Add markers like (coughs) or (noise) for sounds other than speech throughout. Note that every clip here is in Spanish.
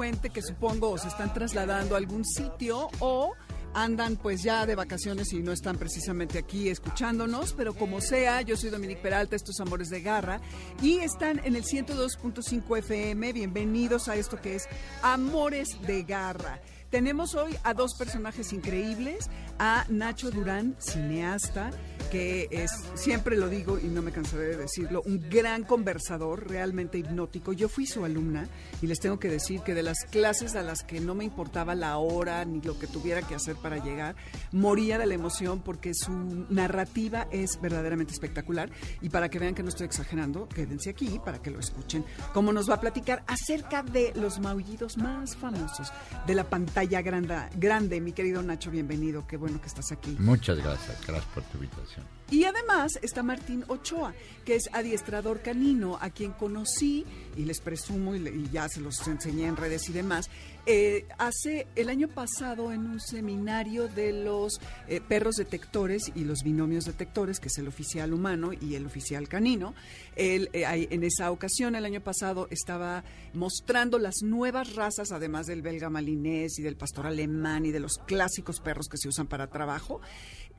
Que supongo se están trasladando a algún sitio o andan pues ya de vacaciones y no están precisamente aquí escuchándonos, pero como sea, yo soy Dominique Peralta, estos Amores de Garra, y están en el 102.5 FM, bienvenidos a esto que es Amores de Garra. Tenemos hoy a dos personajes increíbles, a Nacho Durán, cineasta, que es, siempre lo digo y no me cansaré de decirlo, un gran conversador, realmente hipnótico. Yo fui su alumna y les tengo que decir que de las clases a las que no me importaba la hora ni lo que tuviera que hacer para llegar, moría de la emoción porque su narrativa es verdaderamente espectacular. Y para que vean que no estoy exagerando, quédense aquí para que lo escuchen, como nos va a platicar acerca de los maullidos más famosos de la pantalla grande. grande. Mi querido Nacho, bienvenido, qué bueno que estás aquí. Muchas gracias, gracias por tu invitación. Y además está Martín Ochoa, que es adiestrador canino, a quien conocí y les presumo y, ya se los enseñé en redes y demás. eh, hace el año pasado en un seminario de los eh, perros detectores y los binomios detectores, que es el oficial humano y el oficial canino. Él, eh, en esa ocasión, el año pasado, estaba mostrando las nuevas razas, además del belga malinés y del pastor alemán y de los clásicos perros que se usan para trabajo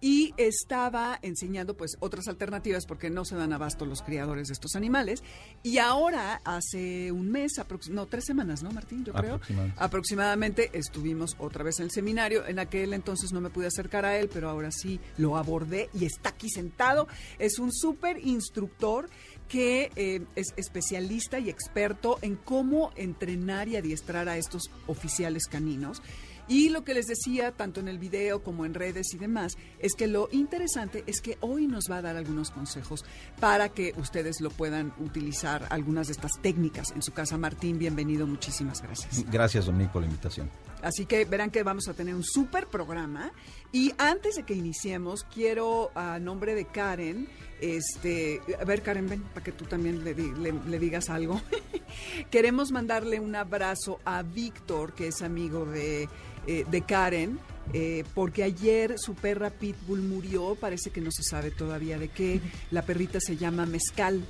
y estaba enseñando pues otras alternativas porque no se dan abasto los criadores de estos animales. Y ahora hace un mes no tres semanas no Martín yo creo. Aproximadamente. aproximadamente estuvimos otra vez en el seminario. En aquel entonces no me pude acercar a él pero ahora sí lo abordé y está aquí sentado. Es un súper instructor que eh, es especialista y experto en cómo entrenar y adiestrar a estos oficiales caninos y lo que les decía, tanto en el video como en redes y demás, es que lo interesante es que hoy nos va a dar algunos consejos para que ustedes lo puedan utilizar, algunas de estas técnicas en su casa. Martín, bienvenido, muchísimas gracias. Gracias, Dominique, por la invitación. Así que verán que vamos a tener un súper programa. Y antes de que iniciemos, quiero, a nombre de Karen, este, a ver, Karen, ven, para que tú también le, di- le- le digas algo. (laughs) Queremos mandarle un abrazo a Víctor, que es amigo de, eh, Karen. eh, porque ayer su perra Pitbull murió, parece que no se sabe todavía de qué. La perrita se llama Mezcal.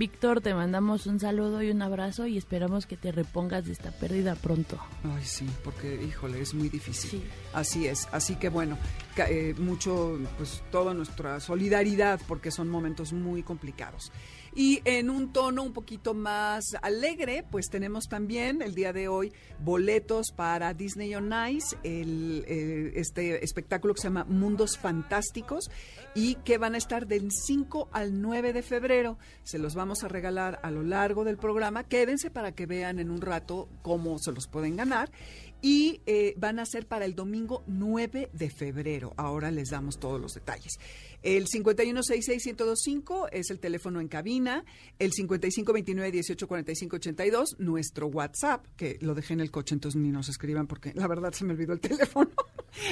Víctor, te mandamos un saludo y un abrazo y esperamos que te repongas de esta pérdida pronto. Ay, sí, porque, híjole, es muy difícil. Sí. Así es. Así que, bueno, eh, mucho, pues, toda nuestra solidaridad, porque son momentos muy complicados. Y en un tono un poquito más alegre, pues tenemos también el día de hoy boletos para Disney on Ice, el, eh, este espectáculo que se llama Mundos Fantásticos y que van a estar del 5 al 9 de febrero. Se los vamos a regalar a lo largo del programa. Quédense para que vean en un rato cómo se los pueden ganar. Y eh, van a ser para el domingo 9 de febrero. Ahora les damos todos los detalles. El 5166-1025 es el teléfono en cabina. El 5529-184582, nuestro WhatsApp, que lo dejé en el coche, entonces ni nos escriban porque la verdad se me olvidó el (laughs) teléfono.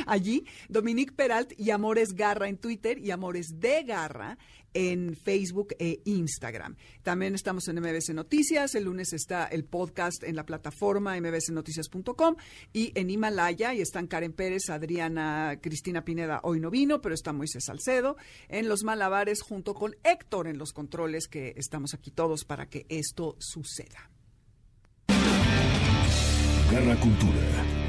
Allí, Dominique Peralt y Amores Garra en Twitter y Amores de Garra en Facebook e Instagram. También estamos en MBC Noticias. El lunes está el podcast en la plataforma mbcnoticias.com y en Himalaya. Y están Karen Pérez, Adriana, Cristina Pineda. Hoy no vino, pero está Moisés Salcedo en los malabares junto con Héctor en los controles, que estamos aquí todos para que esto suceda. Garra Cultura.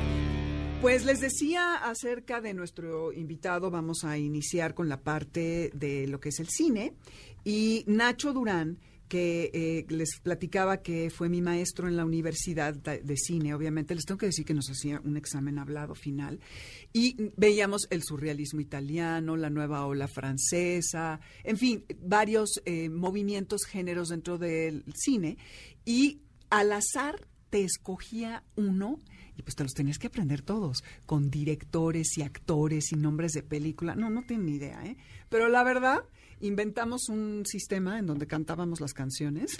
Pues les decía acerca de nuestro invitado, vamos a iniciar con la parte de lo que es el cine. Y Nacho Durán, que eh, les platicaba que fue mi maestro en la universidad de, cine, obviamente, les tengo que decir que nos hacía un examen hablado final. Y veíamos el surrealismo italiano, la nueva ola francesa, en fin, varios eh, movimientos, géneros dentro del cine. Y al azar te escogía uno y pues te los tenías que aprender todos, con directores y actores y nombres de película. No, no tienen ni idea, ¿eh? Pero la verdad, inventamos un sistema en donde cantábamos las canciones.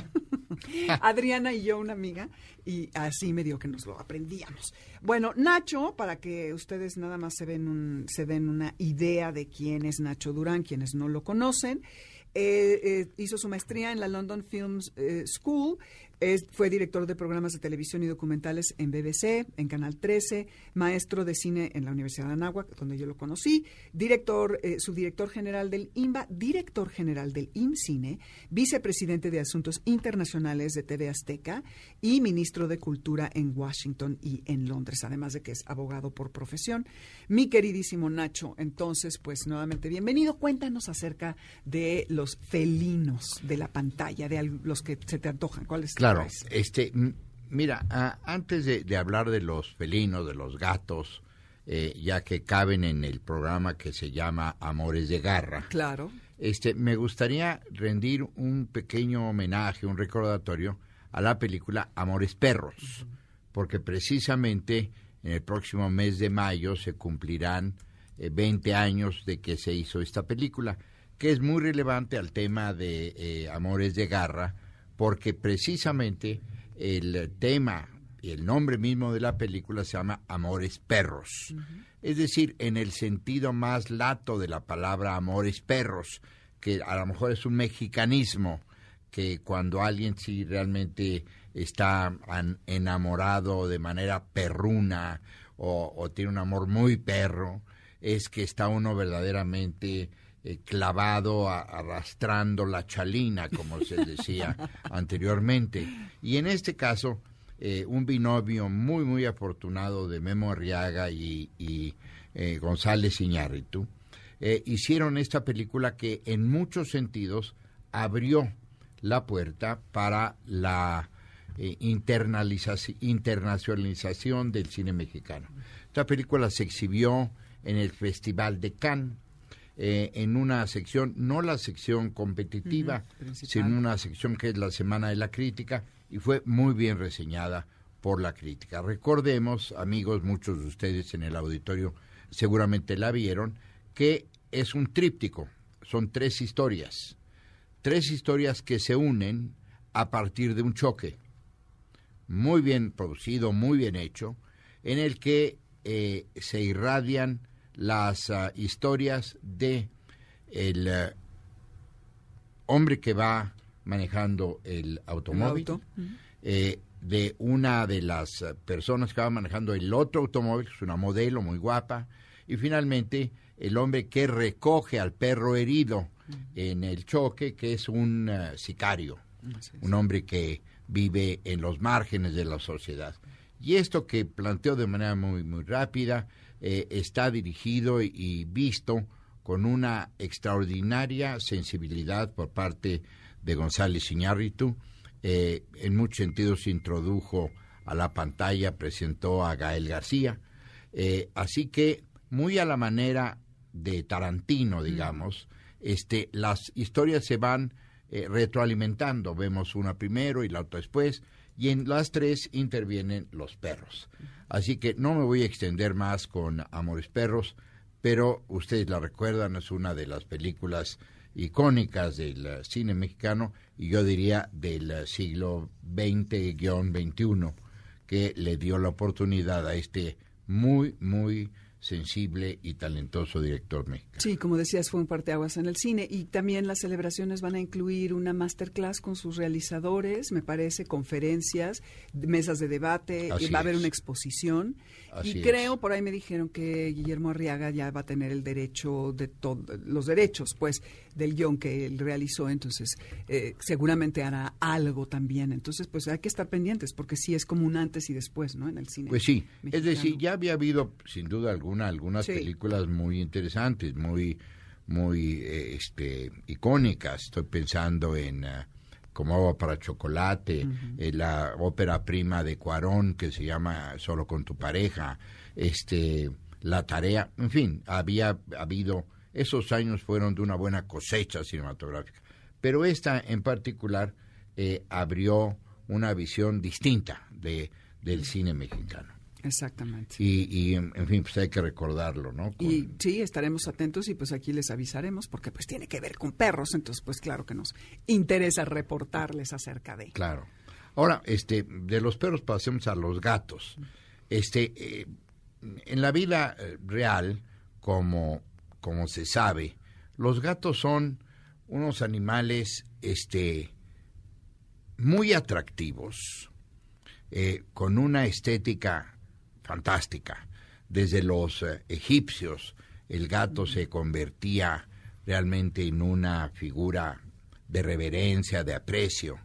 (laughs) Adriana y yo, una amiga, y así medio que nos lo aprendíamos. Bueno, Nacho, para que ustedes nada más se, ven un, se den una idea de quién es Nacho Durán, quienes no lo conocen, eh, eh, hizo su maestría en la London Films eh, School, es- fue director de programas de televisión y documentales en BBC, en Canal 13, maestro de cine en la Universidad de Anáhuac, donde yo lo conocí, director, eh, subdirector general del INBA, director general del IMCINE, vicepresidente de Asuntos Internacionales de TV Azteca y ministro de Cultura en Washington y en Londres, además de que es abogado por profesión. Mi queridísimo Nacho, entonces, pues nuevamente bienvenido. Cuéntanos acerca de los felinos de la pantalla, de los que se te antojan. ¿Cuáles Claro, traes? este, m- mira, antes de, de hablar de los felinos, de los gatos, eh, ya que caben en el programa que se llama Amores de Garra, Claro. este, me gustaría rendir un pequeño homenaje, un recordatorio a la película Amores Perros, porque precisamente en el próximo mes de mayo se cumplirán eh, 20 años de que se hizo esta película, que es muy relevante al tema de eh, Amores de Garra, porque precisamente el tema y el nombre mismo de la película se llama Amores Perros. Es decir, en el sentido más lato de la palabra Amores Perros, que a lo mejor es un mexicanismo, que cuando alguien sí realmente está enamorado de manera perruna o, o tiene un amor muy perro, es que está uno verdaderamente eh, clavado, a- arrastrando la chalina, como se decía (laughs) anteriormente. Y en este caso, eh, un binomio muy, muy afortunado de Memo Arriaga y, y, eh, González Iñárritu, eh, hicieron esta película que en muchos sentidos abrió la puerta para la internacionalización del cine mexicano. Esta película se exhibió en el Festival de Cannes, eh, en una sección, no la sección competitiva, sino una sección que es la Semana de la Crítica, y fue muy bien reseñada por la crítica. Recordemos, amigos, muchos de ustedes en el auditorio seguramente la vieron, que es un tríptico, son tres historias, tres historias que se unen a partir de un choque muy bien producido, muy bien hecho, en el que eh, se irradian las ah, historias de el eh, hombre que va manejando el automóvil, auto. eh, de una de las eh, personas que va manejando el otro automóvil, que es una modelo muy guapa, y finalmente el hombre que recoge al perro herido en el choque, que es un sicario, un hombre que vive en los márgenes de la sociedad. Y esto que planteo de manera muy, muy rápida eh, está dirigido y, visto con una extraordinaria sensibilidad por parte de González Iñárritu. Eh, en muchos sentidos introdujo a la pantalla, presentó a Gael García. Eh, así que, muy a la manera de Tarantino, digamos, este, las historias se van eh, retroalimentando. Vemos una primero y la otra después, y en las tres intervienen los perros. Así que no me voy a extender más con Amores Perros, pero ustedes la recuerdan, es una de las películas icónicas del eh, cine mexicano y yo diría del eh, siglo XX-XXI, que le dio la oportunidad a este muy, muy sensible y talentoso director mexicano. Sí, como decías, fue un parteaguas en el cine y también las celebraciones van a incluir una masterclass con sus realizadores, me parece, conferencias, mesas de debate, Así y va a haber es. una exposición Así y es. creo, por ahí me dijeron que Guillermo Arriaga ya va a tener el derecho de todo, los derechos, pues, del guion que él realizó, entonces eh, seguramente hará algo también, entonces pues hay que estar pendientes porque sí es como un antes y después, ¿no? En el cine. Pues sí, es decir, ya había habido sin duda alguna algunas Sí. películas muy interesantes, muy muy eh, este icónicas. Estoy pensando en ah, Como agua para chocolate, eh, la ópera prima de Cuarón que se llama Solo con tu pareja, este La tarea, en fin, había habido esos años fueron de una buena cosecha cinematográfica, pero esta en particular eh, abrió una visión distinta de del cine mexicano. Exactamente. Y, y, en fin, pues hay que recordarlo, ¿no? Con- Y sí, estaremos atentos y pues aquí les avisaremos porque pues tiene que ver con perros, entonces pues claro que nos interesa reportarles acerca de. Claro. Ahora, este, de los perros pasemos a los gatos. Este, eh, en la vida eh, real, como, como se sabe, los gatos son unos animales, este, muy atractivos, eh, con una estética fantástica. Desde los eh, egipcios, el gato se convertía realmente en una figura de reverencia, de aprecio.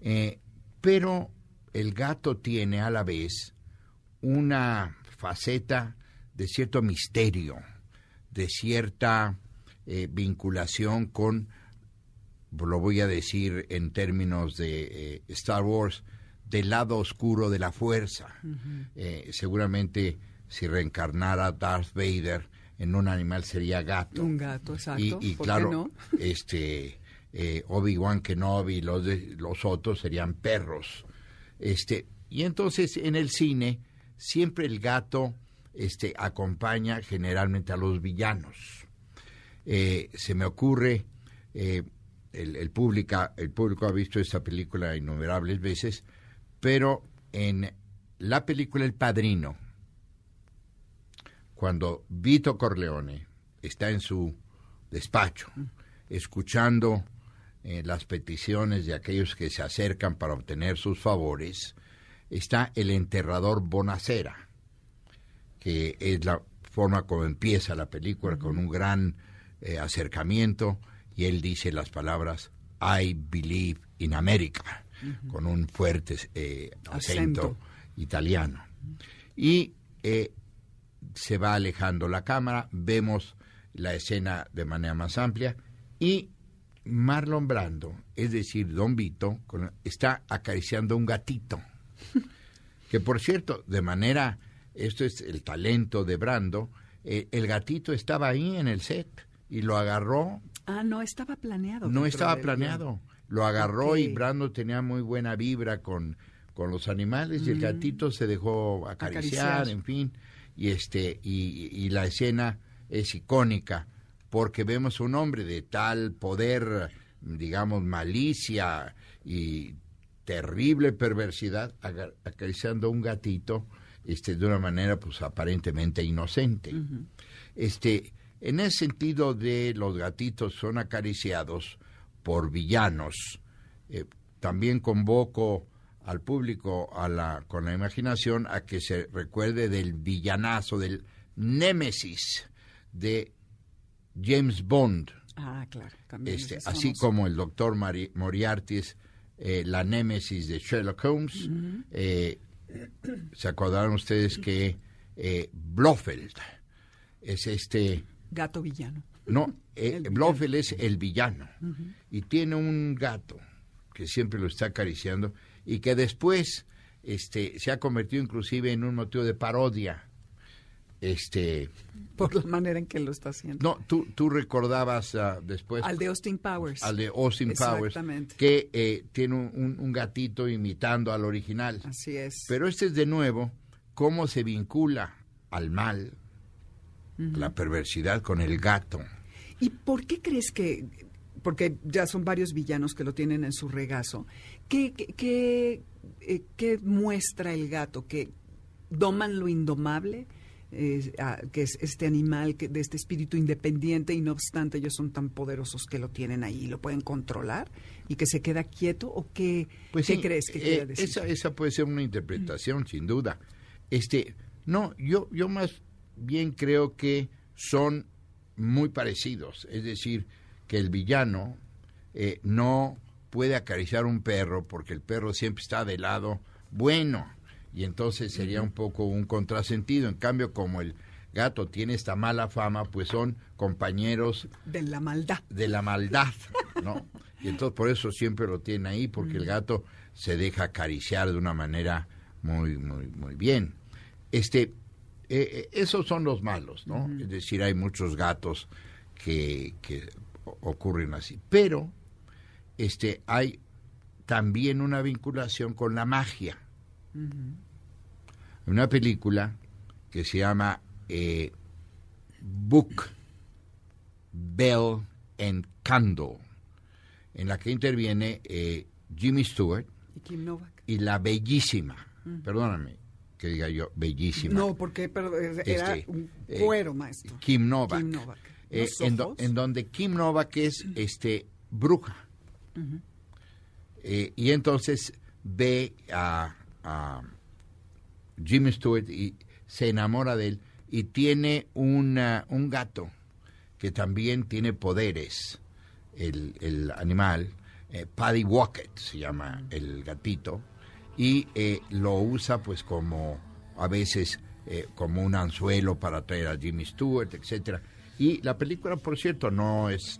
Eh, pero el gato tiene a la vez una faceta de cierto misterio, de cierta eh, vinculación con, lo voy a decir en términos de Star Wars, del lado oscuro de la fuerza. Eh, seguramente si reencarnara Darth Vader en un animal sería gato. Un gato, exacto. Y, y ¿Por claro, qué no? (laughs) este eh, Obi-Wan Kenobi y los, de- los otros serían perros. Este, y entonces en el cine siempre el gato este, acompaña generalmente a los villanos. Eh, se me ocurre, eh, el, el, pública- el público ha visto esta película innumerables veces, pero en la película El Padrino, cuando Vito Corleone está en su despacho, escuchando eh, las peticiones de aquellos que se acercan para obtener sus favores, está el enterrador Bonacera, que es la forma como empieza la película, con un gran eh, acercamiento, y él dice las palabras I believe in America, con un fuerte eh, acento, Acento. italiano. Y eh, se va alejando la cámara, vemos la escena de manera más amplia y Marlon Brando, es decir, Don Vito, con- está acariciando un gatito. (laughs) Que por cierto, de manera, esto es el talento de Brando, eh, el gatito estaba ahí en el set y lo agarró, Ah, no estaba planeado. no estaba planeado, lo agarró y. Brando tenía muy buena vibra con, con los animales y el gatito se dejó acariciar, Mm. Acariciar. en fin, y este y, y la escena es icónica porque vemos un hombre de tal poder, digamos, malicia y terrible perversidad acariciando a un gatito este de una manera pues aparentemente inocente. Este, en ese sentido de los gatitos son acariciados por villanos. eh, también convoco al público a la, con la imaginación a que se recuerde del villanazo, del némesis de James Bond. Ah, claro. También Este, así como el doctor Mari- Moriarty es eh, la némesis de Sherlock Holmes. Eh, ¿Se acordaron ustedes que eh, Blofeld es este... Gato villano. No, eh, Blofeld es el villano y tiene un gato que siempre lo está acariciando y que después este, se ha convertido inclusive en un motivo de parodia. Este, Por la manera en que lo está haciendo. no, tú, tú recordabas ah, después Al de Austin Powers. al de Austin Powers, que eh, tiene un, un- un gatito imitando al original. Así es. Pero este es de nuevo cómo se vincula al mal, la perversidad con el gato. ¿Y por qué crees que, porque ya son varios villanos que lo tienen en su regazo, ¿qué, qué, qué, eh, qué muestra el gato? ¿Que doman lo indomable? eh, a- que es este animal que, de este espíritu independiente y no obstante ellos son tan poderosos que lo tienen ahí lo pueden controlar y que se queda quieto o qué, Pues ¿qué sí, crees que eh, quiere decir? Esa, esa puede ser una interpretación, sin duda. Este, no, yo, yo más bien creo que son muy parecidos. Es decir, que el villano eh, no puede acariciar un perro porque el perro siempre está de lado bueno y entonces sería un poco un contrasentido. En cambio, como el gato tiene esta mala fama, pues son compañeros de la maldad. de la maldad, ¿no? Y entonces por eso siempre lo tiene ahí, porque el gato se deja acariciar de una manera muy, muy, muy bien. Este, eh, eh, esos son los malos, ¿no? Es decir, hay muchos gatos que, ocurren así. Pero, este, hay también una vinculación con la magia. Una película que se llama eh, Book, Bell and Candle, en la que interviene eh, Jimmy Stewart Y Kim Novak. y la bellísima, perdóname que diga yo bellísima, No, porque pero, eh, era Este, un eh, cuero, maestro. Kim Novak, Kim Novak. eh, en, do- ojos. en donde Kim Novak es este bruja Eh, y entonces ve a, a Jimmy Stewart y se enamora de él y tiene una- un gato que también tiene poderes, el, el animal, eh, Paddy Walker se llama el gatito, y eh, lo usa pues como a veces eh, como un anzuelo para traer a Jimmy Stewart, etcétera. Y la película, por cierto, no es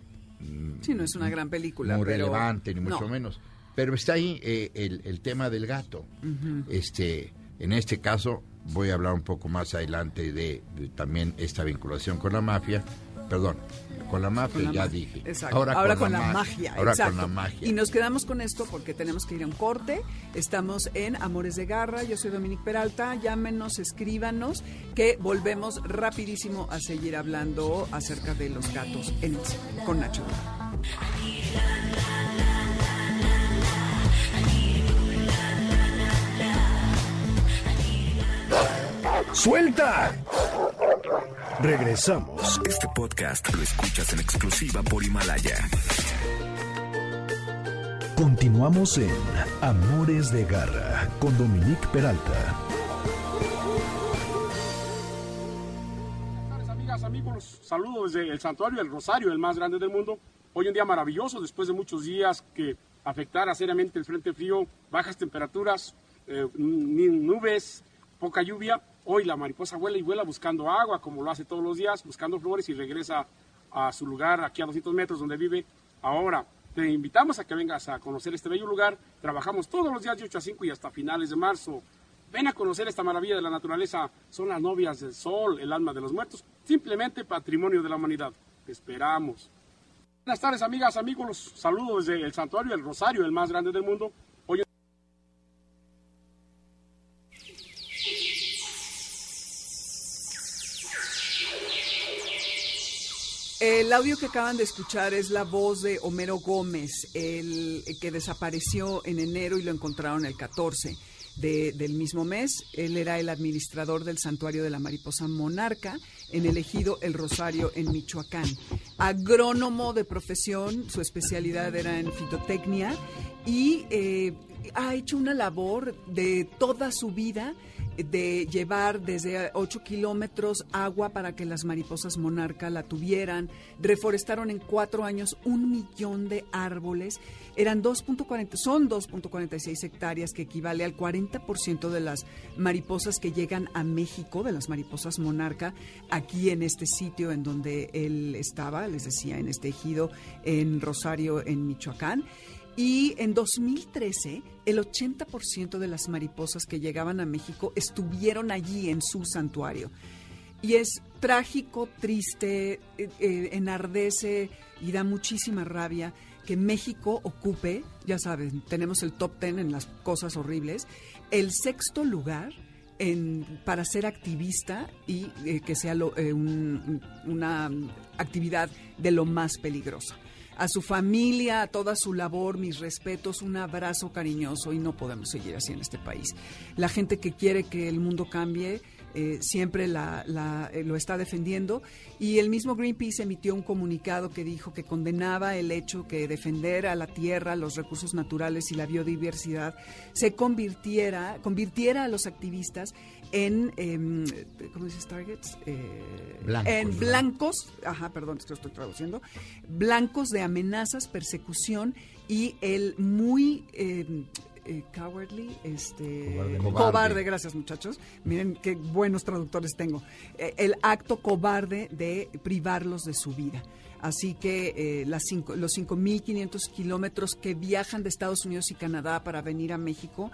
Sí, no es una gran película. muy pero- relevante, ni mucho no. menos. Pero está ahí eh, el, el tema del gato. este, en este caso, voy a hablar un poco más adelante de, de también esta vinculación con la mafia. Perdón, con la mafia Con la ya dije. Exacto. Ahora, con, la, ma- magia. Ahora exacto. con la magia. Y nos quedamos con esto porque tenemos que ir a un corte. Estamos en Amores de Garra. Yo soy Dominique Peralta. Llámenos, escríbanos, que volvemos rapidísimo a seguir hablando acerca de los gatos en el cine, con Nacho. ¡Suelta! Regresamos. Este podcast lo escuchas en exclusiva por Himalaya. Continuamos en Amores de Garra con Dominique Peralta. Buenas tardes, amigas, amigos. Saludos desde el santuario del Rosario, el más grande del mundo. Hoy un día maravilloso, después de muchos días que afectara seriamente el frente frío, bajas temperaturas, eh, nubes, poca lluvia. Hoy la mariposa vuela y vuela buscando agua, como lo hace todos los días, buscando flores y regresa a su lugar, aquí a 200 metros donde vive. Ahora, te invitamos a que vengas a conocer este bello lugar. Trabajamos todos los días de 8 a 5 y hasta finales de marzo. Ven a conocer esta maravilla de la naturaleza. Son las novias del sol, el alma de los muertos, simplemente patrimonio de la humanidad. Esperamos. Buenas tardes, amigas, amigos. Los saludo desde el santuario del Rosario, el más grande del mundo. El audio que acaban de escuchar es la voz de Homero Gómez, el que desapareció en enero y lo encontraron el 14 de- del mismo mes. Él era el administrador del santuario de la mariposa monarca en el ejido El Rosario en Michoacán. Agrónomo de profesión, su especialidad era en fitotecnia y eh, ha hecho una labor de toda su vida de llevar desde 8 kilómetros agua para que las mariposas monarca la tuvieran. Reforestaron en cuatro años un millón de árboles. Eran 2.40, son 2.46 hectáreas, que equivale al 40% de las mariposas que llegan a México, de las mariposas monarca, aquí en este sitio en donde él estaba, les decía, en este ejido en Rosario, en Michoacán. Y en 2013, el 80% de las mariposas que llegaban a México estuvieron allí en su santuario. Y es trágico, triste, eh, eh, enardece y da muchísima rabia que México ocupe, ya saben, tenemos el top ten en las cosas horribles, el sexto lugar en, para ser activista y eh, que sea lo- eh, un- una actividad de lo más peligrosa a su familia, a toda su labor, mis respetos, un abrazo cariñoso y no podemos seguir así en este país. La gente que quiere que el mundo cambie eh, siempre eh, lo está defendiendo. Y el mismo Greenpeace emitió un comunicado que dijo que condenaba el hecho que defender a la tierra, los recursos naturales y la biodiversidad se convirtiera, convirtiera a los activistas en, em, ¿cómo dices, targets? Eh, Blancos, en ¿no? blancos, ajá, perdón, es que lo estoy traduciendo, blancos de amenazas, persecución y el muy eh, eh, cowardly, este, Cobarde. cobarde. gracias muchachos, miren qué buenos traductores tengo, Eh, el acto cobarde de privarlos de su vida. Así que eh, las cinco, los 5.500 kilómetros que viajan de Estados Unidos y Canadá para venir a México,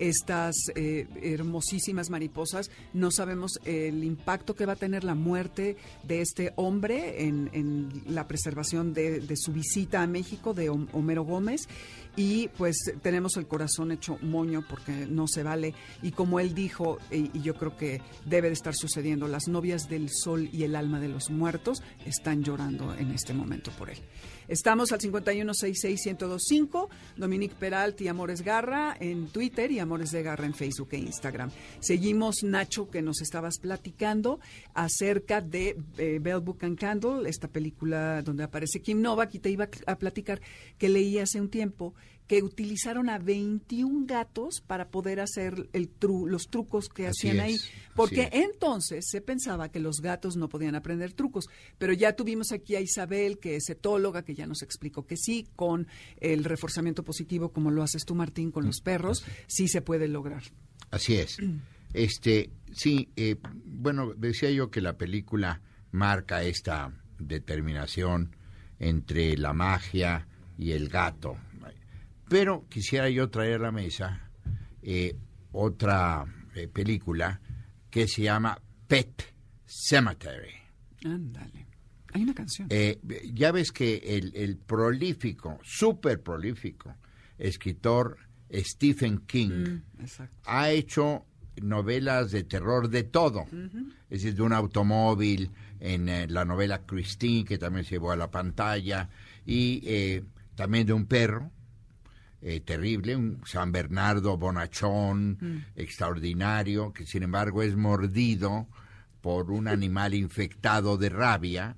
estas eh, hermosísimas mariposas, no sabemos el impacto que va a tener la muerte de este hombre en, en la preservación de, su visita a México, de Hom- Homero Gómez. Y pues tenemos el corazón hecho moño porque no se vale. Y como él dijo, y, yo creo que debe de estar sucediendo, las novias del sol y el alma de los muertos están llorando en este momento por él. Estamos al 51661025, Dominique Peralti y Amores Garra en Twitter y Amores de Garra en Facebook e Instagram. Seguimos, Nacho, que nos estabas platicando acerca de eh, Bell Book and Candle, esta película donde aparece Kim Novak, y te iba a platicar que leí hace un tiempo que utilizaron a 21 gatos para poder hacer el tru- los trucos que Así hacían ahí. es, Porque es. entonces se pensaba que los gatos no podían aprender trucos, pero ya tuvimos aquí a Isabel, que es etóloga, que ya nos explicó que sí, con el reforzamiento positivo, como lo haces tú, Martín, con los perros, sí se puede lograr. Así es. Este, sí, eh, bueno, decía yo que la película marca esta determinación entre la magia y el gato. Pero quisiera yo traer a la mesa eh, otra eh, película que se llama Pet Cemetery. Ándale. Hay una canción. Eh, ya ves que el, el prolífico, súper prolífico escritor Stephen King Mm, ha hecho novelas de terror de todo. Es decir, de un automóvil, en eh, la novela Christine, que también se llevó a la pantalla, y eh, también de un perro. Eh, terrible, un San Bernardo bonachón, extraordinario, que sin embargo es mordido por un animal infectado de rabia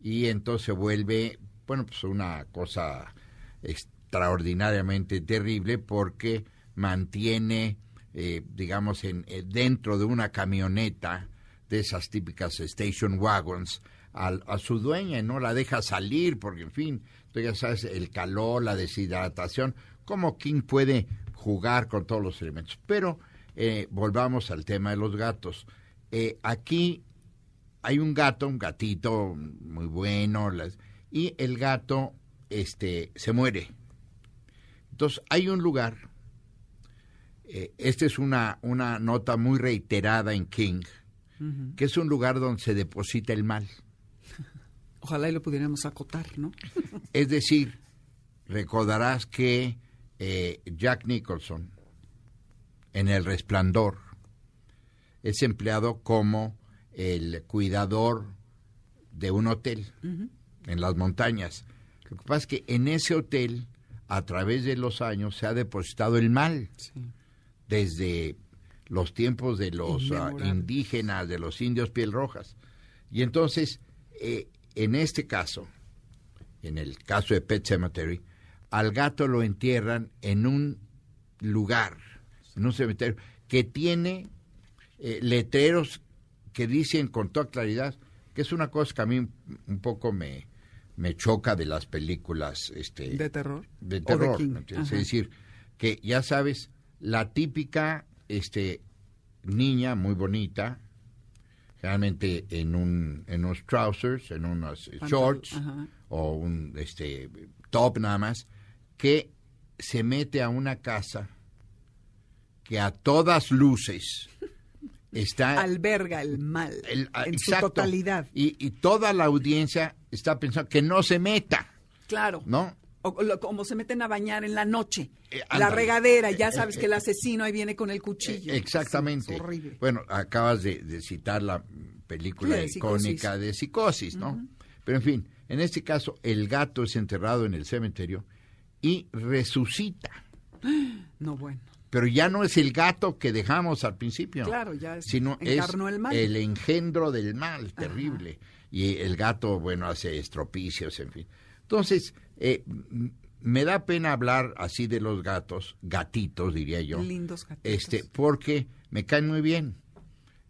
y entonces vuelve, bueno, pues una cosa extraordinariamente terrible porque mantiene, eh, digamos, en, eh, dentro de una camioneta de esas típicas station wagons al- a, su dueña y no la deja salir porque, en fin, tú ya sabes, el calor, la deshidratación, cómo King puede jugar con todos los elementos. Pero eh, volvamos al tema de los gatos. Eh, aquí hay un gato, un gatito muy bueno, las- y el gato este, se muere. Entonces, hay un lugar, eh, esta es una, una nota muy reiterada en King, que es un lugar donde se deposita el mal. Ojalá y lo pudiéramos acotar, ¿no? (laughs) Es decir, recordarás que eh, Jack Nicholson, en El Resplandor, es empleado como el cuidador de un hotel en las montañas. Lo que pasa es que en ese hotel, a través de los años, se ha depositado el mal. Sí. desde los tiempos de los ah, indígenas, de los indios piel rojas. Y entonces, eh, en este caso, en el caso de Pet Cemetery, al gato lo entierran en un lugar, en un cementerio, que tiene eh, letreros que dicen con toda claridad, que es una cosa que a mí un- poco me, me choca de las películas este, ¿De terror? de ¿O de terror. Es decir, que ya sabes, la típica este, niña muy bonita, generalmente en, un, en unos trousers, en unos shorts ajá. o un este, top nada más, que se mete a una casa que a todas luces está (laughs) Alberga el mal el- ah, en exacto. su totalidad. Y, y toda la audiencia está pensando que no se meta, Claro. ¿no? O, o lo- como se meten a bañar en la noche. Eh, la regadera, ya Eh, sabes eh, que el asesino ahí viene con el cuchillo. Exactamente. Sí, horrible. Bueno, acabas de, de citar la película Sí, de icónica de Psicosis, ¿no? Pero en fin, en este caso, el gato es enterrado en el cementerio y resucita. (gasps) No, bueno. pero ya no es el gato que dejamos al principio. Claro, ya es- sino es encarnó el mal. el engendro del mal, terrible. Y el gato, bueno, hace estropicios, en fin. Entonces, eh, me da pena hablar así de los gatos, gatitos, diría yo. Lindos gatitos. Este, porque me caen muy bien.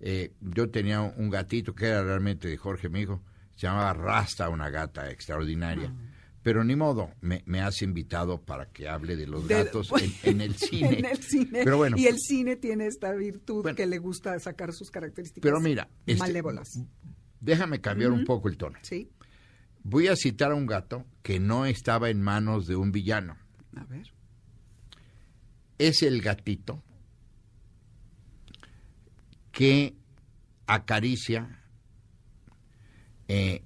Eh, yo tenía un gatito que era realmente de Jorge, mi hijo, se llamaba Rasta, una gata extraordinaria. Ah. Pero ni modo, me, me has invitado para que hable de los De- gatos (laughs) en, en el cine. en el cine. Pero bueno, y el cine tiene esta virtud Bueno. que le gusta sacar sus características pero mira, este, malévolas. déjame cambiar un poco el tono. Sí, Voy a citar a un gato que no estaba en manos de un villano. a ver. Es el gatito que acaricia eh,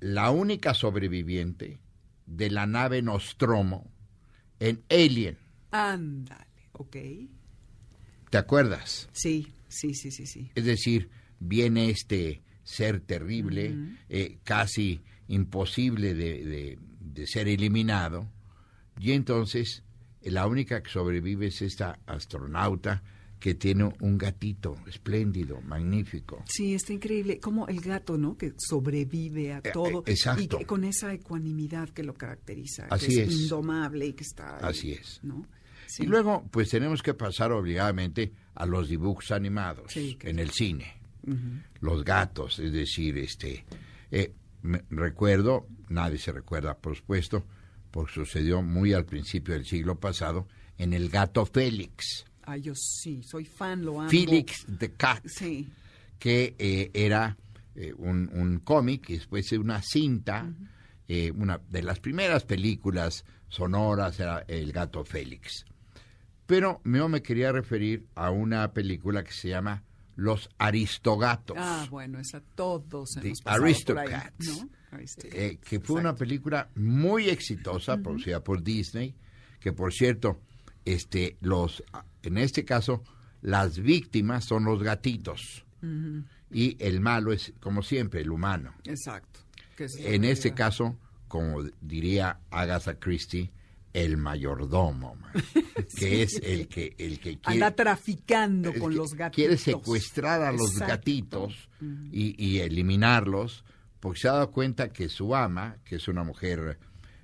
la única sobreviviente de la nave Nostromo en Alien. Ándale, ok. ¿Te acuerdas? Sí, sí, sí, sí, sí. Es decir, viene este ser terrible, eh, casi imposible de, de- de ser eliminado, y entonces la única que sobrevive es esta astronauta que tiene un gatito espléndido, magnífico. Sí, está increíble. Como el gato, ¿no? Que sobrevive a Eh, todo. eh, exacto. Y que- con esa ecuanimidad que lo caracteriza. Así que es, es. indomable y que está. ahí, Así es. ¿no? Sí. Y luego, pues tenemos que pasar obligadamente a los dibujos animados Sí, en el cine. Los gatos, es decir, este, eh, me- recuerdo, nadie se recuerda, por supuesto, porque sucedió muy al principio del siglo pasado, en el gato Félix. Ay, yo sí, soy fan, lo amo. Felix the Cat, Sí, que eh, era eh, un, un cómic y después una cinta, eh, una de las primeras películas sonoras era El gato Félix. Pero yo me quería referir a una película que se llama Los Aristogatos. Ah, bueno, esa todos The hemos por ahí, Aristocats. ¿no? Aristocats. eh, que fue una película muy exitosa, producida por Disney, que por cierto, este, los, en este caso, las víctimas son los gatitos y el malo es, como siempre, el humano. Exacto. que es En este caso, como diría Agatha Christie, el mayordomo, man, (laughs) que es el que, el que quiere, Anda traficando con que los gatitos. Quiere secuestrar a los Exacto. gatitos y, y eliminarlos, porque se ha dado cuenta que su ama, que es una mujer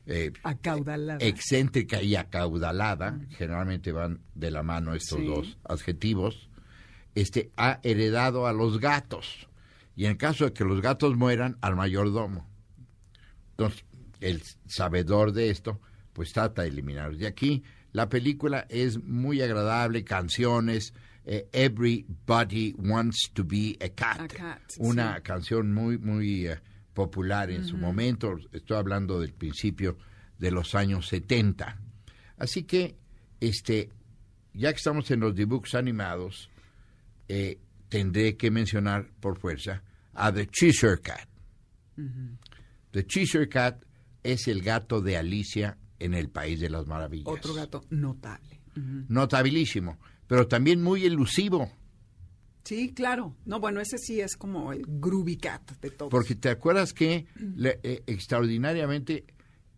eh, Acaudalada. excéntrica y acaudalada, generalmente van de la mano estos Sí. dos adjetivos, este, ha heredado a los gatos. Y en caso de que los gatos mueran, al mayordomo. Entonces, el sabedor de esto, pues trata de eliminarlos. Y aquí la película es muy agradable, canciones, eh, Everybody Wants to Be a Cat, A cat, una sí. canción muy, muy eh, popular en su momento, estoy hablando del principio de los años 70. Así que, este, ya que estamos en los dibujos animados, eh, tendré que mencionar por fuerza a The Cheshire Cat. The Cheshire Cat es el gato de Alicia en el País de las Maravillas. Otro gato notable. Ujú. Notabilísimo, pero también muy elusivo, Sí, claro. No, bueno, ese sí es como el groovy cat de todos. porque te acuerdas que le- eh, extraordinariamente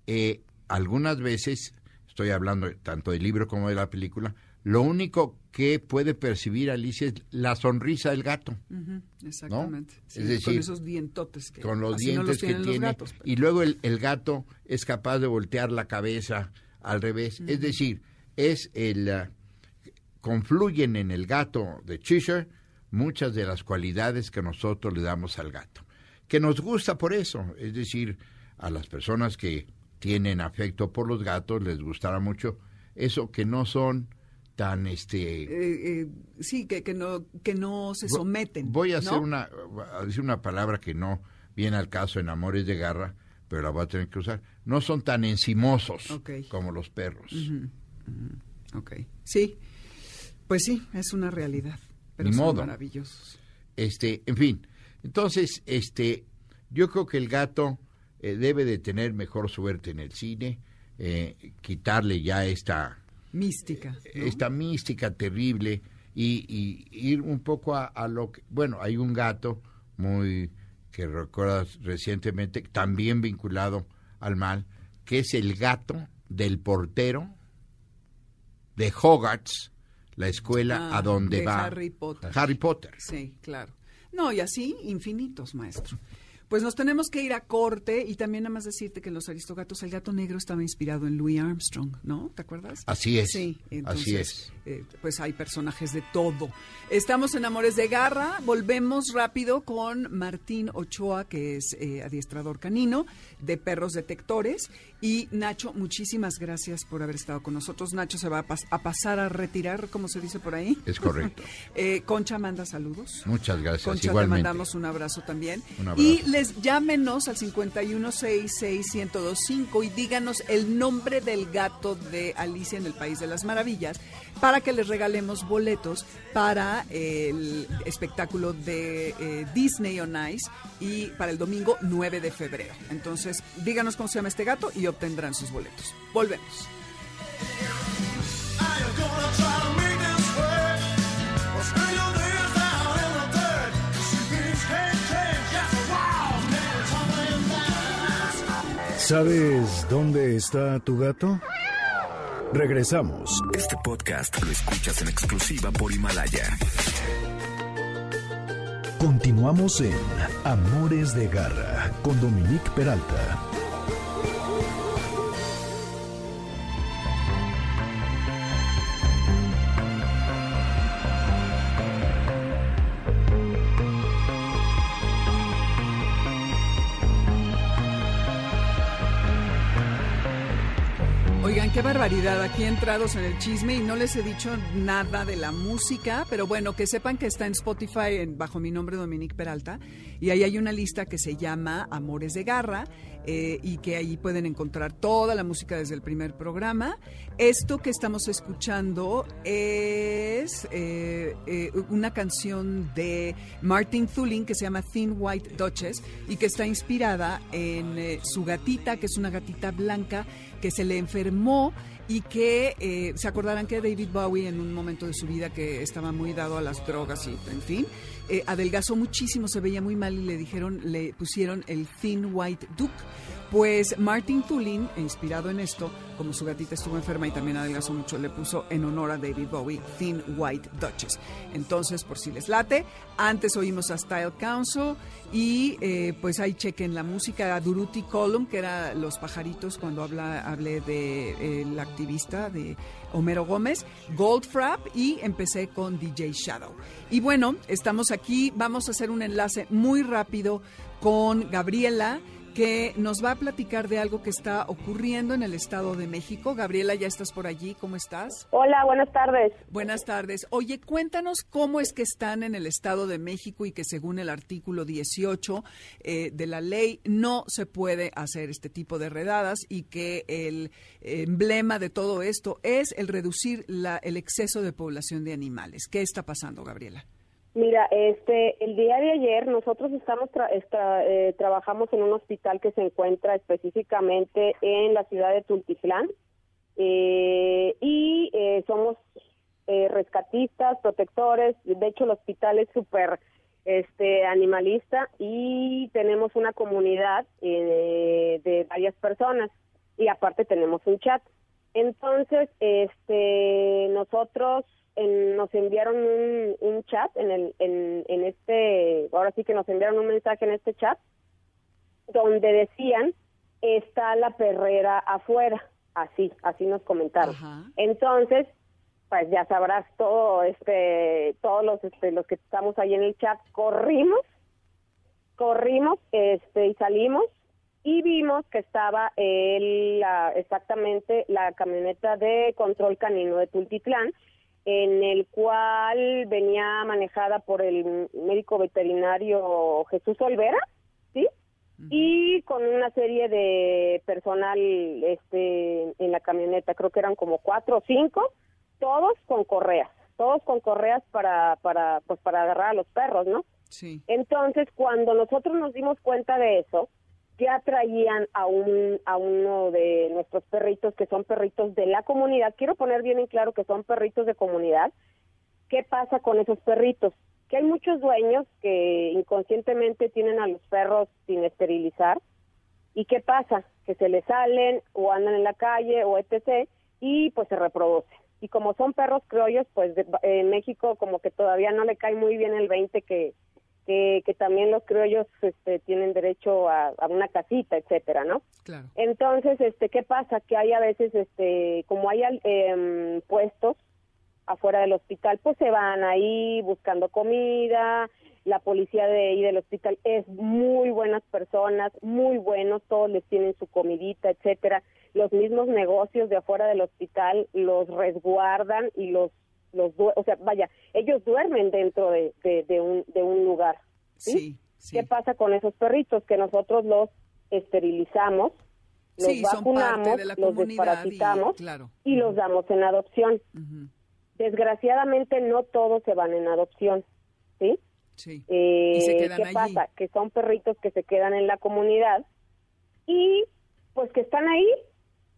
eh, algunas veces, estoy hablando tanto del libro como de la película, lo único que puede percibir Alicia es la sonrisa del gato. Exactamente. ¿no? Sí, Es decir, con esos dientotes que con los no dientes los que tiene los gatos, pero- y luego el, el gato es capaz de voltear la cabeza al revés es decir es el ah, confluyen en el gato de Cheshire muchas de las cualidades que nosotros le damos al gato que nos gusta por eso es decir a las personas que tienen afecto por los gatos les gustará mucho eso que no son tan este Eh, eh, sí, que, que no que no se someten. Voy a hacer ¿no? una, a decir una palabra que no viene al caso en Amores de Garra, pero la voy a tener que usar. No son tan encimosos como los perros. Ok. Sí, pues sí, es una realidad. Pero Ni son modo. maravillosos. Este, en fin. Entonces, este, yo creo que el gato eh, debe de tener mejor suerte en el cine, quitarle ya esta Mística. ¿no? esta mística terrible y, y ir un poco a, a lo que, bueno, hay un gato muy que recuerdas recientemente, también vinculado al mal, que es el gato del portero de Hogarth's, la escuela Ah, a donde de va Harry Potter. Harry Potter. Sí, claro. No, y así infinitos, maestro. Pues nos tenemos que ir a corte y también nada más decirte que en los Aristogatos el gato negro estaba inspirado en Louis Armstrong, ¿no? ¿Te acuerdas? Así es, Sí, entonces, así es. Eh, pues hay personajes de todo. Estamos en Amores de Garra, volvemos rápido con Martín Ochoa, que es eh, adiestrador canino de perros detectores. Y Nacho, muchísimas gracias por haber estado con nosotros. Nacho se va a, pas- a pasar a retirar, como se dice por ahí. Es correcto. (laughs) Eh, Concha manda saludos. Muchas gracias. Concha, te igualmente. mandamos un abrazo también. Un abrazo. Y les llámenos al 5166125 y díganos el nombre del gato de Alicia en el País de las Maravillas para que les regalemos boletos para el espectáculo de eh, Disney on Ice y para el domingo 9 de febrero. Entonces, díganos cómo se llama este gato y obtendrán sus boletos. Volvemos. ¿Sabes dónde está tu gato? Regresamos. Este podcast lo escuchas en exclusiva por Himalaya. Continuamos en Amores de Garra con Dominique Peralta. Oigan, qué barbaridad, aquí entrados en el chisme y no les he dicho nada de la música, pero bueno, que sepan que está en Spotify bajo mi nombre Dominique Peralta y ahí hay una lista que se llama Amores de Garra eh, y que ahí pueden encontrar toda la música desde el primer programa. Esto que estamos escuchando es eh, eh, una canción de Martin Thulin que se llama Thin White Duchess y que está inspirada en su gatita, que es una gatita blanca que se le enfermó y que se acordarán que David Bowie en un momento de su vida que estaba muy dado a las drogas y en fin, eh, adelgazó muchísimo, se veía muy mal y le dijeron, le pusieron el Thin White Duke. Pues Martin Tulin, inspirado en esto, como su gatita estuvo enferma y también adelgazó mucho, le puso en honor a David Bowie Thin White Duchess. Entonces, por si les late, antes oímos a Style Council y eh, pues ahí chequen la música a Duruti Column, que era Los Pajaritos, cuando habla, hablé de eh, activista de Homero Gómez, Goldfrapp y empecé con DJ Shadow. Y bueno, estamos aquí, vamos a hacer un enlace muy rápido con Gabriela que nos va a platicar de algo que está ocurriendo en el Estado de México. Gabriela, ya estás por allí, ¿cómo estás? Hola, buenas tardes. Buenas tardes. Oye, cuéntanos cómo es que están en el Estado de México y que según el artículo 18 eh, de la ley no se puede hacer este tipo de redadas y que el emblema de todo esto es el reducir la, el exceso de población de animales. ¿Qué está pasando, Gabriela? Mira, este, el día de ayer nosotros estamos tra- esta- eh, trabajamos en un hospital que se encuentra específicamente en la ciudad de Tultitlán eh, y eh, somos eh, rescatistas, protectores. De hecho, el hospital es súper este animalista y tenemos una comunidad eh, de varias personas y aparte tenemos un chat. Entonces, este, nosotros en- nos enviaron un, un chat en el, en, en este, ahora sí que nos enviaron un mensaje en este chat donde decían está la perrera afuera, así, así nos comentaron. Ajá. Entonces, pues ya sabrás todo, este, todos los, este, los que estamos ahí en el chat corrimos, corrimos, este, y salimos y vimos que estaba el, la- exactamente la camioneta de control canino de Tultitlán, en el cual venía manejada por el médico veterinario Jesús Olvera, ¿sí? Y con una serie de personal este, en la camioneta, creo que eran como cuatro o cinco, todos con correas, todos con correas para, para, pues para agarrar a los perros, ¿no? Sí. Entonces, cuando nosotros nos dimos cuenta de eso, ya traían a un a uno de nuestros perritos que son perritos de la comunidad. Quiero poner bien en claro que son perritos de comunidad. ¿Qué pasa con esos perritos? Que hay muchos dueños que inconscientemente tienen a los perros sin esterilizar. ¿Y qué pasa? Que se les salen o andan en la calle o etc. y pues se reproducen. y como son perros criollos, pues en México como que todavía no le cae muy bien el 20 que, que, que también los criollos este, tienen derecho a, a una casita, etcétera, ¿no? Claro. Entonces, este, ¿qué pasa? Que hay a veces, este, como hay em, puestos afuera del hospital, pues se van ahí buscando comida. La policía de ahí del hospital es muy buenas personas, muy buenos, todos les tienen su comidita, etcétera. Los mismos negocios de afuera del hospital los resguardan y los, los, o sea, vaya, ellos duermen dentro de, de, de un, de un lugar. ¿sí? Sí, sí. ¿Qué pasa con esos perritos? Que nosotros los esterilizamos, los Sí, vacunamos, de los comunidad y- desparasitamos claro. y los damos en adopción. Desgraciadamente no todos se van en adopción, ¿sí? Sí. Eh, Y se quedan ¿Qué allí. pasa? Que son perritos que se quedan en la comunidad y pues que están ahí,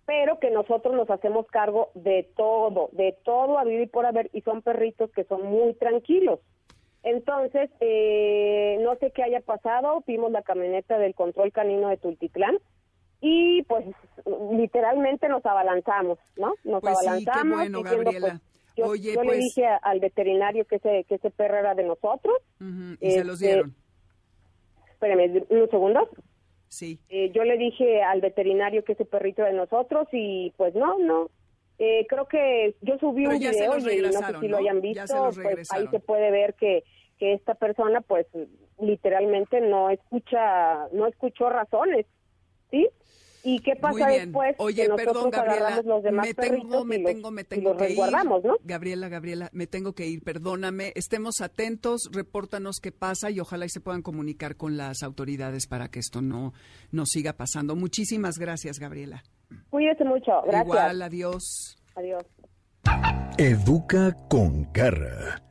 pero que nosotros nos hacemos cargo de todo, de todo a vivir por haber y son perritos que son muy tranquilos. Entonces, eh, no sé qué haya pasado, vimos la camioneta del control canino de Tultitlán y pues literalmente nos abalanzamos, ¿no? Nos Pues sí, qué abalanzamos bueno, diciendo, Gabriela. pues, yo, Oye, yo le pues- dije a- al veterinario que ese, que ese perro era de nosotros. Y se los Este, dieron. Espérame, un segundo. Sí. Eh, yo le dije al veterinario que ese perrito de nosotros y pues no, no. Eh, creo que yo subí Pero un video y no sé si lo ¿no? hayan Ya visto, pues ahí se puede ver que, que esta persona pues literalmente no escucha, no escuchó razones, ¿sí? ¿Y qué Muy pasa bien. después? Oye, que perdón, Gabriela, agarramos los demás me tengo, me los, tengo, me tengo que ir. ¿no? Gabriela, Gabriela, me tengo que ir, perdóname. Estemos atentos, repórtanos qué pasa y ojalá y se puedan comunicar con las autoridades para que esto no, no siga pasando. Muchísimas gracias, Gabriela. Cuídese mucho, gracias. Igual, adiós. Adiós. Educa con garra.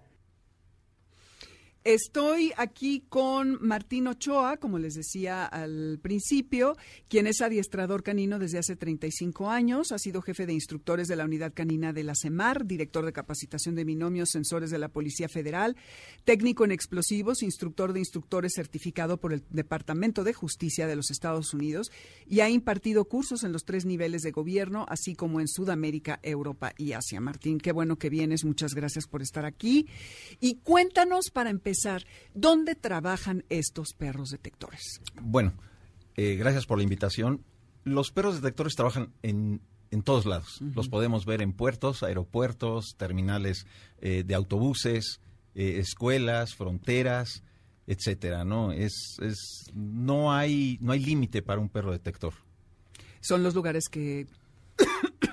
Estoy aquí con Martín Ochoa, como les decía al principio, quien es adiestrador canino desde hace 35 años, ha sido jefe de instructores de la unidad canina de la CEMAR, director de capacitación de binomios sensores de la Policía Federal, técnico en explosivos, instructor de instructores certificado por el Departamento de Justicia de los Estados Unidos y ha impartido cursos en los tres niveles de gobierno, así como en Sudamérica, Europa y Asia. Martín, qué bueno que vienes, muchas gracias por estar aquí. Y cuéntanos para empezar, ¿dónde trabajan estos perros detectores? Bueno, eh, gracias por la invitación. Los perros detectores trabajan en, en todos lados. Los podemos ver en puertos, aeropuertos, terminales eh, de autobuses, eh, escuelas, fronteras, etcétera. No es, es no hay no hay límite para un perro detector. Son los lugares que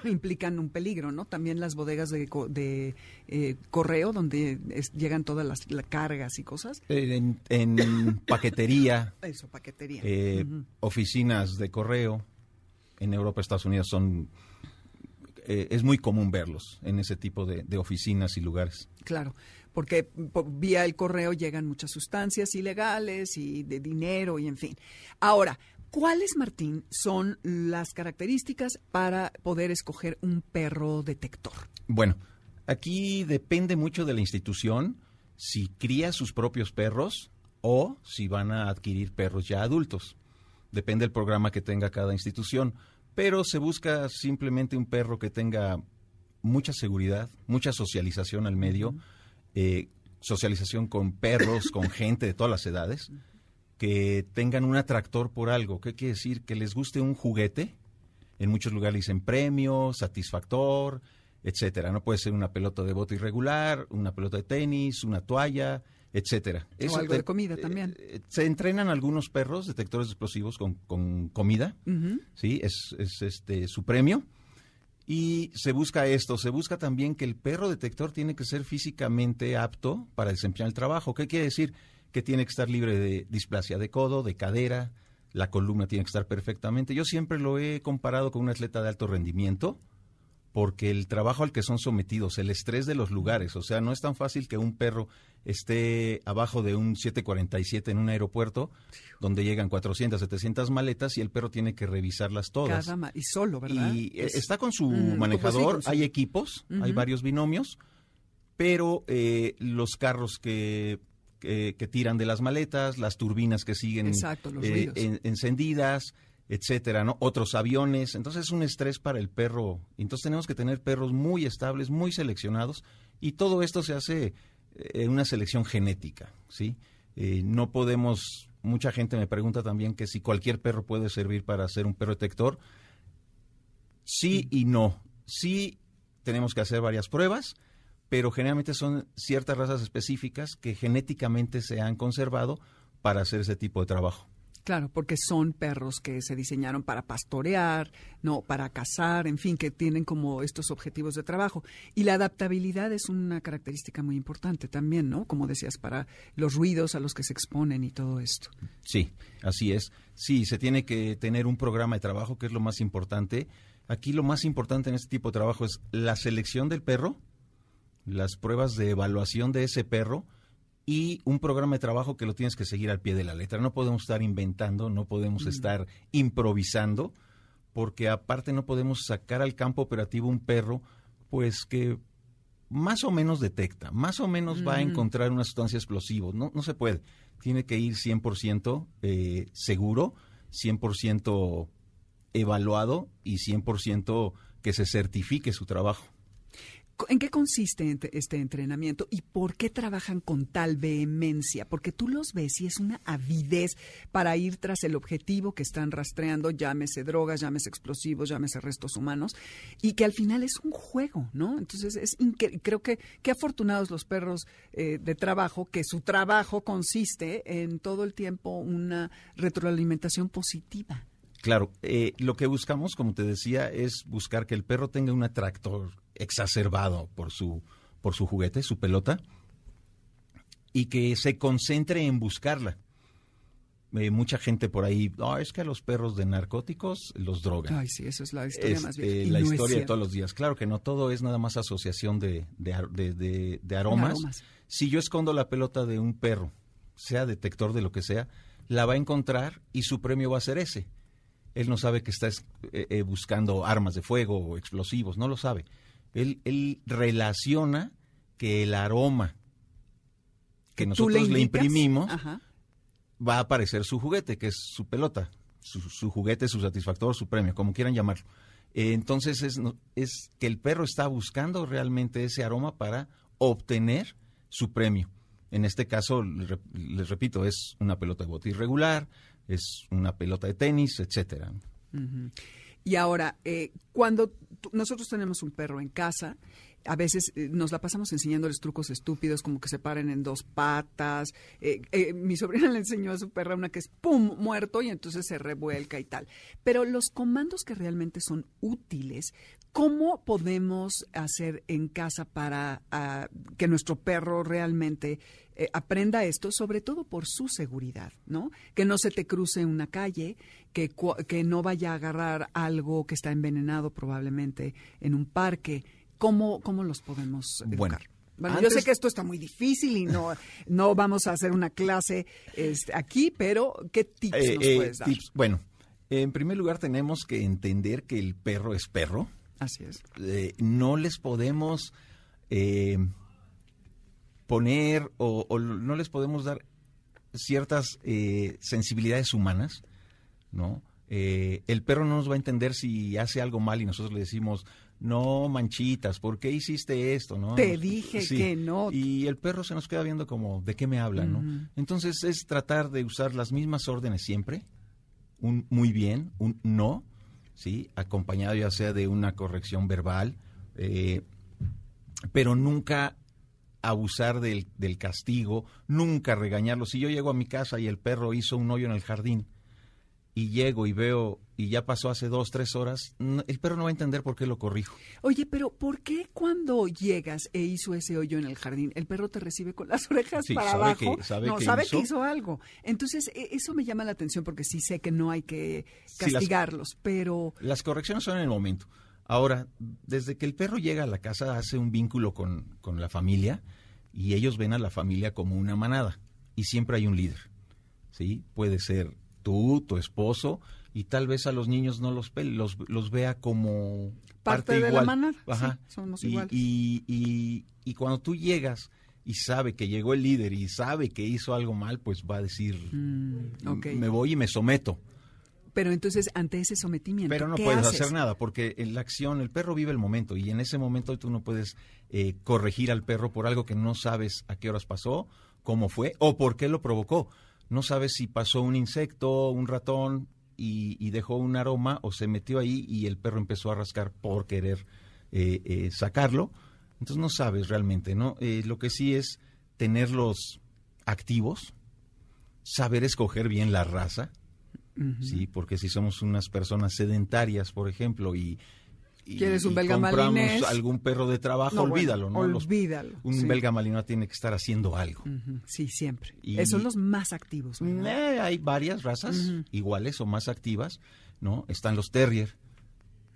(laughs) implican un peligro, ¿no? También las bodegas de, de, eh, correo donde es- llegan todas las, las cargas y cosas. Eh, En, en (coughs) paquetería, Eso, paquetería. eh, oficinas de correo en Europa, Estados Unidos son eh, es muy común verlos en ese tipo de, de oficinas y lugares. Claro, porque po- vía el correo llegan muchas sustancias ilegales y de dinero y en fin. Ahora, ¿cuáles, Martín, son las características para poder escoger un perro detector? Bueno, aquí depende mucho de la institución si cría sus propios perros o si van a adquirir perros ya adultos. Depende del programa que tenga cada institución, pero se busca simplemente un perro que tenga mucha seguridad, mucha socialización al medio, eh, socialización con perros, con gente de todas las edades, que tengan un atractor por algo. ¿Qué quiere decir? Que les guste un juguete. En muchos lugares dicen premio, satisfactor, etcétera. No puede ser una pelota de bote irregular, una pelota de tenis, una toalla, etcétera. O algo de comida también. eh, se entrenan algunos perros detectores de explosivos con, con comida, sí, es, es este su premio. Y se busca esto, se busca también que el perro detector tiene que ser físicamente apto para desempeñar el trabajo. ¿Qué quiere decir? Que tiene que estar libre de displasia de codo, de cadera, la columna tiene que estar perfectamente. Yo siempre lo he comparado con un atleta de alto rendimiento, porque el trabajo al que son sometidos, el estrés de los lugares, o sea, no es tan fácil que un perro esté abajo de un 747 en un aeropuerto donde llegan 400, 700 maletas y el perro tiene que revisarlas todas. Cada y solo, ¿verdad? Y Es- está con su pues sí, manejador, hay equipos, hay varios binomios, pero eh, los carros que, que, que tiran de las maletas, las turbinas que siguen Exacto, eh, en- encendidas, etcétera, ¿no? Otros aviones, entonces es un estrés para el perro. Entonces tenemos que tener perros muy estables, muy seleccionados y todo esto se hace en una selección genética, ¿sí? Eh, no podemos, mucha gente me pregunta también que si cualquier perro puede servir para ser un perro detector. Sí y no. Sí tenemos que hacer varias pruebas, pero generalmente son ciertas razas específicas que genéticamente se han conservado para hacer ese tipo de trabajo. Claro, porque son perros que se diseñaron para pastorear, no para cazar, en fin, que tienen como estos objetivos de trabajo. Y la adaptabilidad es una característica muy importante también, ¿no? Como decías, para los ruidos a los que se exponen y todo esto. Sí, así es. Sí, se tiene que tener un programa de trabajo, que es lo más importante. Aquí lo más importante en este tipo de trabajo es la selección del perro, las pruebas de evaluación de ese perro, y un programa de trabajo que lo tienes que seguir al pie de la letra. No podemos estar inventando, no podemos estar improvisando, porque aparte no podemos sacar al campo operativo un perro, pues que más o menos detecta, más o menos va a encontrar una sustancia explosiva. No, no se puede. Tiene que ir 100% eh, seguro, 100% evaluado y 100% que se certifique su trabajo. ¿En qué consiste este entrenamiento y por qué trabajan con tal vehemencia? Porque tú los ves y es una avidez para ir tras el objetivo que están rastreando, llámese drogas, llámese explosivos, llámese restos humanos, y que al final es un juego, ¿no? Entonces es creo que qué afortunados los perros eh, de trabajo, que su trabajo consiste en todo el tiempo una retroalimentación positiva. Claro, eh, lo que buscamos, como te decía, es buscar que el perro tenga un atractor exacerbado por su, por su juguete, su pelota, y que se concentre en buscarla. Eh, mucha gente por ahí, oh, es que a los perros de narcóticos los drogan. Ay, sí, esa es la historia más este, vieja. la historia de todos los días. Claro que no todo es nada más asociación de, de, de, aromas. Si yo escondo la pelota de un perro, sea detector de lo que sea, la va a encontrar y su premio va a ser ese. Él no sabe que está eh, eh, buscando armas de fuego o explosivos, no lo sabe él, relaciona que el aroma que nosotros le, imprimimos va a aparecer su juguete, que es su pelota, su, juguete, su satisfactor, su premio, como quieran llamarlo. Eh, entonces es, es que el perro está buscando realmente ese aroma para obtener su premio. En este caso, les repito, es una pelota de bote irregular, es una pelota de tenis, etcétera. Y ahora, eh, cuando nosotros tenemos un perro en casa, a veces eh, nos la pasamos enseñándoles trucos estúpidos como que se paren en dos patas. Eh, mi sobrina (laughs) le enseñó a su perra una que es ¡pum! muerto y entonces se revuelca y tal. Pero los comandos que realmente son útiles, ¿cómo podemos hacer en casa para ah, que nuestro perro realmente eh, aprenda esto, sobre todo por su seguridad, ¿no? Que no se te cruce en una calle, que, que no vaya a agarrar algo que está envenenado probablemente en un parque. ¿Cómo, cómo los podemos educar? Bueno, yo sé que esto está muy difícil y no, no vamos a hacer una clase este, aquí, pero ¿qué tips eh, nos eh, puedes dar? Bueno, en primer lugar tenemos que entender que el perro es perro. Así es. no les podemos poner o, no les podemos dar ciertas eh, sensibilidades humanas, ¿no? Eh, el perro no nos va a entender si hace algo mal y nosotros le decimos, no manchitas, ¿por qué hiciste esto? ¿no? Te dije que no. Y el perro se nos queda viendo como, ¿de qué me hablan? ¿no? Entonces es tratar de usar las mismas órdenes siempre, un muy bien, un no, ¿sí? acompañado ya sea de una corrección verbal, eh, pero nunca abusar del, del, castigo, nunca regañarlo. Si yo llego a mi casa y el perro hizo un hoyo en el jardín y llego y veo y ya pasó hace dos, tres horas, el perro no va a entender por qué lo corrijo. Oye, pero ¿por qué cuando llegas e hizo ese hoyo en el jardín, el perro te recibe con las (laughs) orejas para abajo? sabe no, que sabe hizo. que hizo algo. Entonces, e, eso me llama la atención porque sí sé que no hay que castigarlos, pero... Las correcciones son en el momento. Ahora, desde que el perro llega a la casa hace un vínculo con, con la familia y ellos ven a la familia como una manada y siempre hay un líder. ¿sí? Puede ser tú, tu esposo y tal vez a los niños no los, los, los vea como parte, de la manada. Ajá. somos y, iguales. Y, y, y, cuando tú llegas y sabe que llegó el líder y sabe que hizo algo mal, pues va a decir, Mm, ok. me voy y me someto. Pero entonces ante ese sometimiento, Pero no ¿qué puedes haces? hacer nada, porque en la acción, el perro vive el momento y en ese momento tú no puedes eh, corregir al perro por algo que no sabes a qué horas pasó, cómo fue o por qué lo provocó. No sabes si pasó un insecto, un ratón y, y dejó un aroma o se metió ahí y el perro empezó a rascar por querer eh, eh, sacarlo. Entonces no sabes realmente, ¿no? Eh, lo que sí es tenerlos activos, saber escoger bien la raza, Sí, porque si somos unas personas sedentarias, por ejemplo, y, y- ¿Quieres un y belga compramos malinés? algún perro de trabajo, No, bueno, olvídalo, ¿no? Los- un sí. belga malinois tiene que estar haciendo algo. Sí, siempre. Y- Esos son los más activos. Eh, hay varias razas iguales o más activas, ¿no? Están los terrier,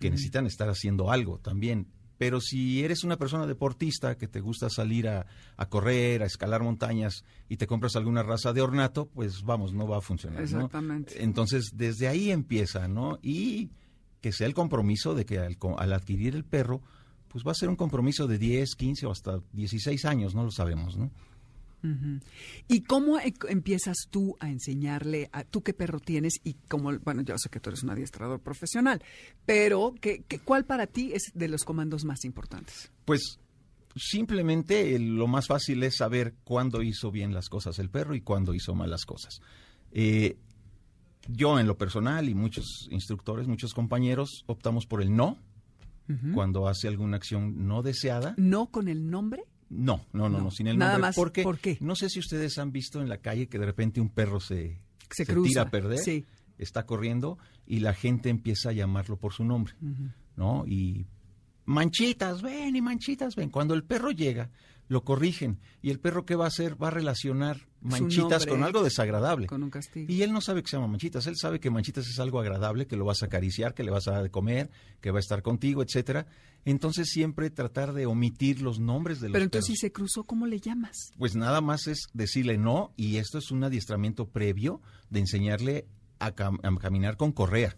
que necesitan estar haciendo algo también. Pero si eres una persona deportista que te gusta salir a, a correr, a escalar montañas y te compras alguna raza de ornato, pues vamos, no va a funcionar. ¿no? Exactamente. Entonces, desde ahí empieza, ¿no? Y que sea el compromiso de que al, al adquirir el perro, pues va a ser un compromiso de 10, 15 o hasta 16 años, no lo sabemos, ¿no? ¿Y cómo e- empiezas tú a enseñarle a tú qué perro tienes y cómo, bueno, yo sé que tú eres un adiestrador profesional, pero ¿qué, qué- ¿cuál para ti es de los comandos más importantes? Pues simplemente eh, lo más fácil es saber cuándo hizo bien las cosas el perro y cuándo hizo malas cosas. Eh, yo en lo personal y muchos instructores, muchos compañeros optamos por el no cuando hace alguna acción no deseada. ¿No con el nombre? No, no, no, no, sin el nada nombre. más, porque ¿por qué? no sé si ustedes han visto en la calle que de repente un perro se, Se se tira a perder, sí. está corriendo y la gente empieza a llamarlo por su nombre, ¿no? Y manchitas, ven y manchitas, ven. Cuando el perro llega, lo corrigen y el perro qué va a hacer? Va a relacionar manchitas nombre. con algo desagradable. Con un castigo. Y él no sabe que se llama manchitas, él sabe que manchitas es algo agradable, que lo vas a acariciar, que le vas a dar de comer, que va a estar contigo, etcétera. Entonces siempre tratar de omitir los nombres de los Pero entonces perros. si se cruzó, ¿cómo le llamas? Pues nada más es decirle no y esto es un adiestramiento previo de enseñarle a, cam- a caminar con correa,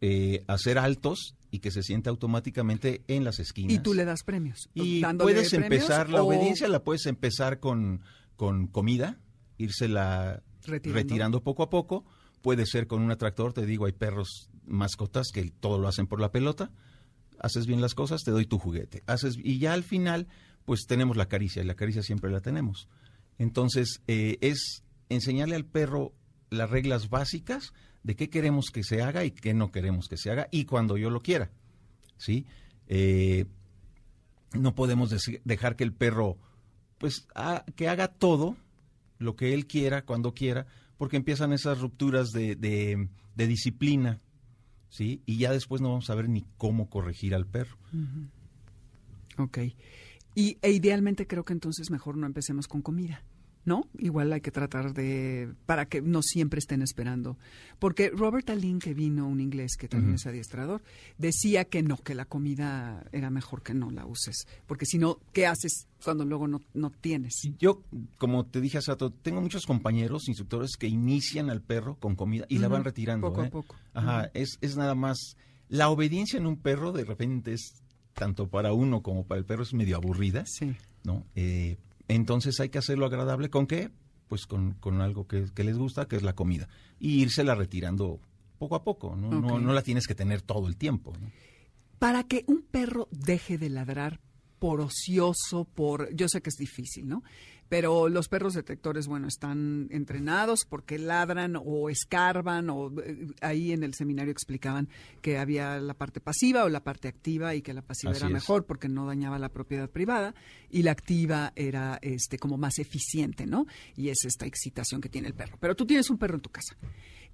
eh, hacer altos y que se sienta automáticamente en las esquinas. Y tú le das premios. Y puedes premios empezar, la o obediencia la puedes empezar con, con comida, írsela Retirando. retirando. poco a poco. Puede ser con un atractor, te digo, hay perros mascotas que todo lo hacen por la pelota. Haces bien las cosas, te doy tu juguete. Haces Y ya al final, pues tenemos la caricia, y la caricia siempre la tenemos. Entonces, eh, es enseñarle al perro las reglas básicas de qué queremos que se haga y qué no queremos que se haga, y cuando yo lo quiera. ¿Sí? Eh, no podemos dejar que el perro pues que haga todo lo que él quiera cuando quiera porque empiezan esas rupturas de, de- disciplina sí y ya después no vamos a ver ni cómo corregir al perro Ok. Y e idealmente creo que entonces mejor no empecemos con comida, ¿no? Igual hay que tratar de, para que no siempre estén esperando. Porque Robert Allen, que vino, un inglés que también es adiestrador, decía que no, que la comida era mejor que no la uses. Porque si no, ¿qué haces cuando luego no, no tienes? yo como te dije hace rato tengo muchos compañeros instructores que inician al perro con comida y la van retirando poco a ¿eh? poco. Ajá, es, es nada más la obediencia en un perro de repente es tanto para uno como para el perro es medio aburrida Sí. ¿no? Eh, entonces hay que hacerlo agradable con qué? Pues con, con algo que, que les gusta, que es la comida. Y írsela retirando poco a poco, ¿no? No, no la tienes que tener todo el tiempo. ¿no? Para que un perro deje de ladrar por ocioso, por... Yo sé que es difícil, ¿no? Pero los perros detectores, bueno, están entrenados porque ladran o escarban o eh, ahí en el seminario explicaban que había la parte pasiva o la parte activa y que la pasiva Así era es. mejor porque no dañaba la propiedad privada y la activa era este como más eficiente, ¿no? Y es esta excitación que tiene el perro. Pero tú tienes un perro en tu casa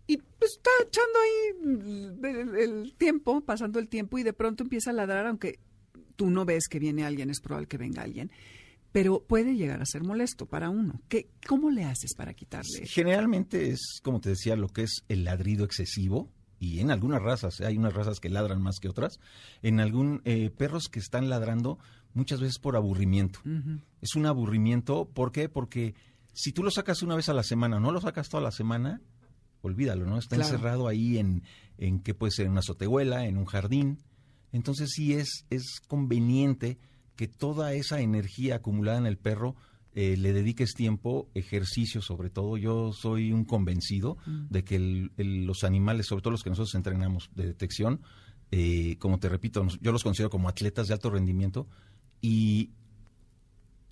y pues está echando ahí el, el tiempo, pasando el tiempo y de pronto empieza a ladrar, aunque tú no ves que viene alguien, es probable que venga alguien, pero puede llegar a ser molesto para uno. ¿Qué, ¿Cómo le haces para quitarle? Generalmente es, como te decía, lo que es el ladrido excesivo. Y en algunas razas, ¿eh? hay unas razas que ladran más que otras. En algún eh, perros que están ladrando muchas veces por aburrimiento. Es un aburrimiento, ¿por qué? Porque si tú lo sacas una vez a la semana, no lo sacas toda la semana, olvídalo, ¿no? Está Claro. encerrado ahí en, en que puede ser en una azotehuela, en un jardín. Entonces sí es, es conveniente que toda esa energía acumulada en el perro eh, le dediques tiempo, ejercicio sobre todo. Yo soy un convencido de que el- el- los animales, sobre todo los que nosotros entrenamos de detección, eh, como te repito, yo los considero como atletas de alto rendimiento y,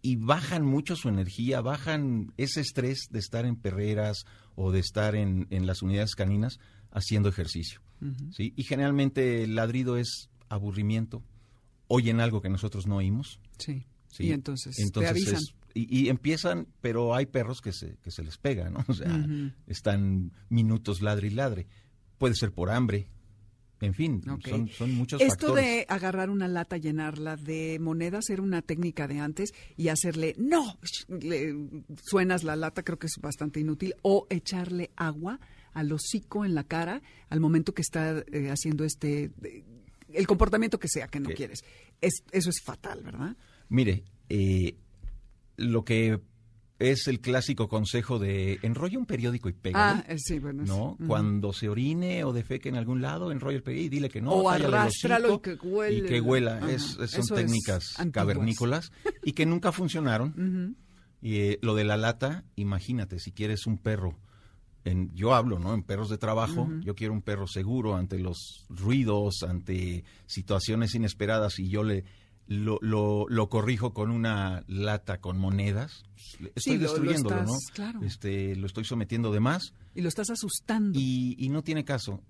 y bajan mucho su energía, bajan ese estrés de estar en perreras o de estar en, en las unidades caninas haciendo ejercicio. ¿sí? Y generalmente el ladrido es aburrimiento, oyen algo que nosotros no oímos. Sí. Sí. Y entonces, te Entonces avisan. es- y, y empiezan, pero hay perros que se, que se les pega, ¿no? (laughs) O sea, están minutos ladre y ladre. Puede ser por hambre. En fin, son, son muchos Esto factores. de agarrar una lata, llenarla de monedas, era una técnica de antes y hacerle, no, le suenas la lata, creo que es bastante inútil, o echarle agua al hocico en la cara al momento que está eh, haciendo este, el comportamiento que sea que no quieres. Es, eso es fatal, ¿verdad? Mire, eh, lo que es el clásico consejo de enrolla un periódico y pégalo. Ah, eh, sí, bueno. ¿no? Cuando se orine o defeque en algún lado, enrolla el periódico y dile que no. O arrástralo y que huele. Y que huela. Es- son técnicas cavernícolas y que nunca funcionaron. (laughs) Y eh, lo de la lata, imagínate, si quieres un perro, en, yo hablo, ¿no? En perros de trabajo, yo quiero un perro seguro ante los ruidos, ante situaciones inesperadas y yo le lo, lo, lo corrijo con una lata con monedas, estoy Sí, lo- lo destruyéndolo, ¿no? claro. Este, lo estoy sometiendo de más Y lo estás asustando. y, y no tiene caso.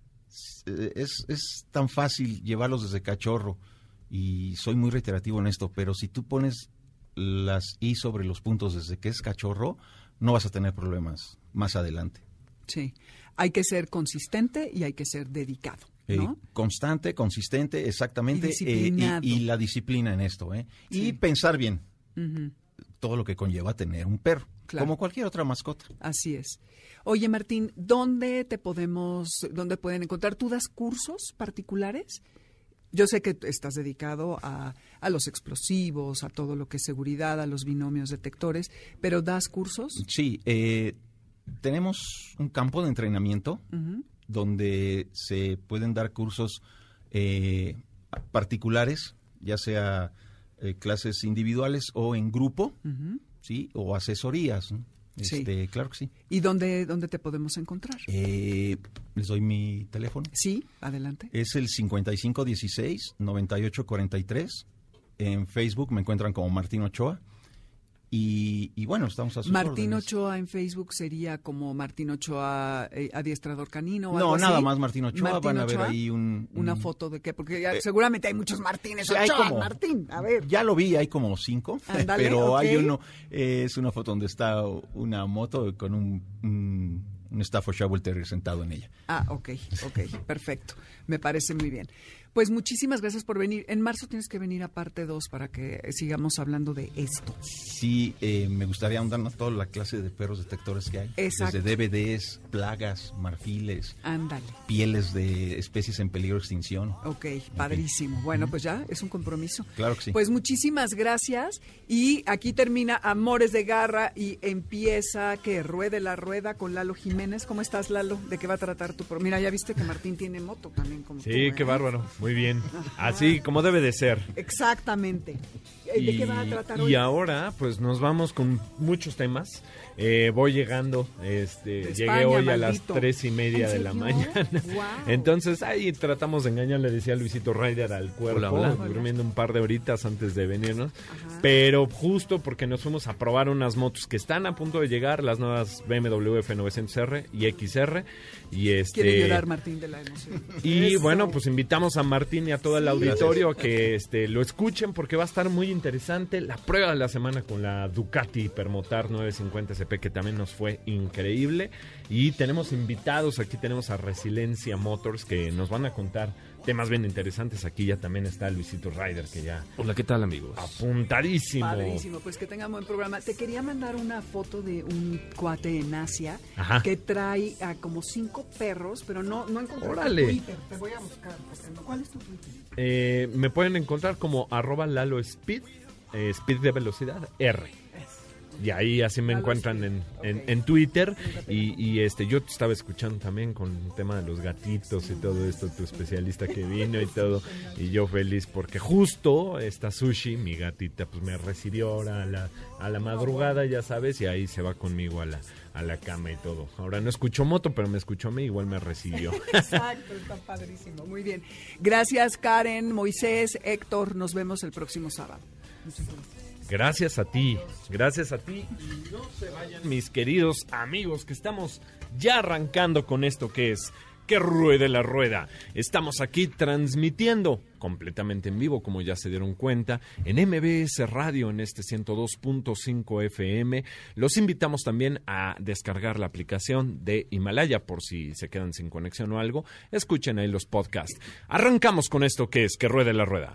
Es, es tan fácil llevarlos desde cachorro y soy muy reiterativo en esto, pero si tú pones las i sobre los puntos desde que es cachorro, no vas a tener problemas más adelante. Sí. Hay que ser consistente y hay que ser dedicado, Eh, ¿no? constante, consistente, exactamente, Y eh, y, y la disciplina en esto, ¿eh? Sí. Y pensar bien todo lo que conlleva tener un perro, Claro. como cualquier otra mascota. Así es. Oye, Martín, ¿dónde te podemos, dónde pueden encontrar? ¿Tú das cursos particulares? Yo sé que estás dedicado a, a los explosivos, a todo lo que es seguridad, a los binomios detectores, pero ¿das cursos? Sí, eh, tenemos un campo de entrenamiento donde se pueden dar cursos eh, particulares, ya sea eh, clases individuales o en grupo, sí, o asesorías. ¿no? Sí. Este, Claro que sí. ¿Y dónde, dónde te podemos encontrar? Eh, les doy mi teléfono. Sí, adelante. Es el 5516-9843. En Facebook me encuentran como Martín Ochoa. Y, y bueno, estamos a sus Martín órdenes. Ochoa en Facebook sería como Martín Ochoa eh, adiestrador canino o algo No, así? nada más Martín Ochoa. Martín Van a ver Ochoa. ahí un... Una un- foto de qué, porque ya Eh, seguramente hay muchos Martínez Sí, hay Ochoa, como- Martín, a ver. Ya lo vi, hay como cinco, (laughs) pero hay uno, eh, es una foto donde está una moto con un, un, un Staffordshire Terrier sentado en ella. Ah, ok, ok, perfecto. Me parece muy bien. Pues muchísimas gracias por venir. En marzo tienes que venir a parte 2 para que sigamos hablando de esto. Sí, eh, me gustaría ahondar en toda la clase de perros detectores que hay. Exacto. Desde DVDs, plagas, marfiles, Ándale. pieles de especies en peligro de extinción. Ok, padrísimo. Bueno, pues ya es un compromiso. Claro que sí. Pues muchísimas gracias. Y aquí termina Amores de Garra y empieza que ruede la rueda con Lalo Jiménez. ¿Cómo estás, Lalo? ¿De qué va a tratar tu pro- Mira, ya viste que Martín tiene moto también como tú, Sí, ¿eh? qué bárbaro. Muy bien. Así como debe de ser. Exactamente. ¿De qué va a tratar y ahora, pues nos vamos con muchos temas. Eh, voy llegando, este, llegué hoy a las tres y media ¿En de la mañana. (laughs) Entonces ahí tratamos de engañar, le decía Luisito Ryder al cuerpo, Hola, hola. durmiendo un par de horitas antes de venirnos. Pero justo porque nos fuimos a probar unas motos que están a punto de llegar, las nuevas BMW F900R y XR. Y este, Quiere llorar Martín de la emoción. y Eso. bueno, pues invitamos a Martín y a todo el auditorio a que este, lo escuchen porque va a estar muy interesante la prueba de la semana con la Ducati Permotar 950 CP que también nos fue increíble. Y tenemos invitados, aquí tenemos a Resiliencia Motors que nos van a contar temas bien interesantes. Aquí ya también está Luisito Ryder que ya Hola, ¿qué tal, amigos? apuntadísimo. Padrísimo, pues que tengan buen programa. Te quería mandar una foto de un cuate en Asia Ajá. que trae a como cinco perros, pero no, no encontré tu Órale. Twitter. Te voy a buscar. ¿Cuál es tu Twitter? Eh, me pueden encontrar como arroba Lalo Speed, eh, Speed de velocidad R. Y ahí así me encuentran en, en, en Twitter. Y, y, este yo te estaba escuchando también con el tema de los gatitos y todo esto, tu especialista que vino y todo. Y yo feliz porque justo esta sushi, mi gatita, pues me recibió ahora a la, a la madrugada, ya sabes, y ahí se va conmigo a la, a la cama y todo. Ahora no escuchó moto, pero me escuchó a mí, igual me recibió. (laughs) Exacto, está padrísimo. Muy bien. Gracias, Karen, Moisés, Héctor. Nos vemos el próximo sábado. Gracias a ti, gracias a ti. Y no se vayan, mis queridos amigos, que estamos ya arrancando con esto que es que ruede la rueda. Estamos aquí transmitiendo completamente en vivo, como ya se dieron cuenta, en MBS Radio en este 102.5 FM. Los invitamos también a descargar la aplicación de Himalaya por si se quedan sin conexión o algo. Escuchen ahí los podcasts. Arrancamos con esto que es que ruede la rueda.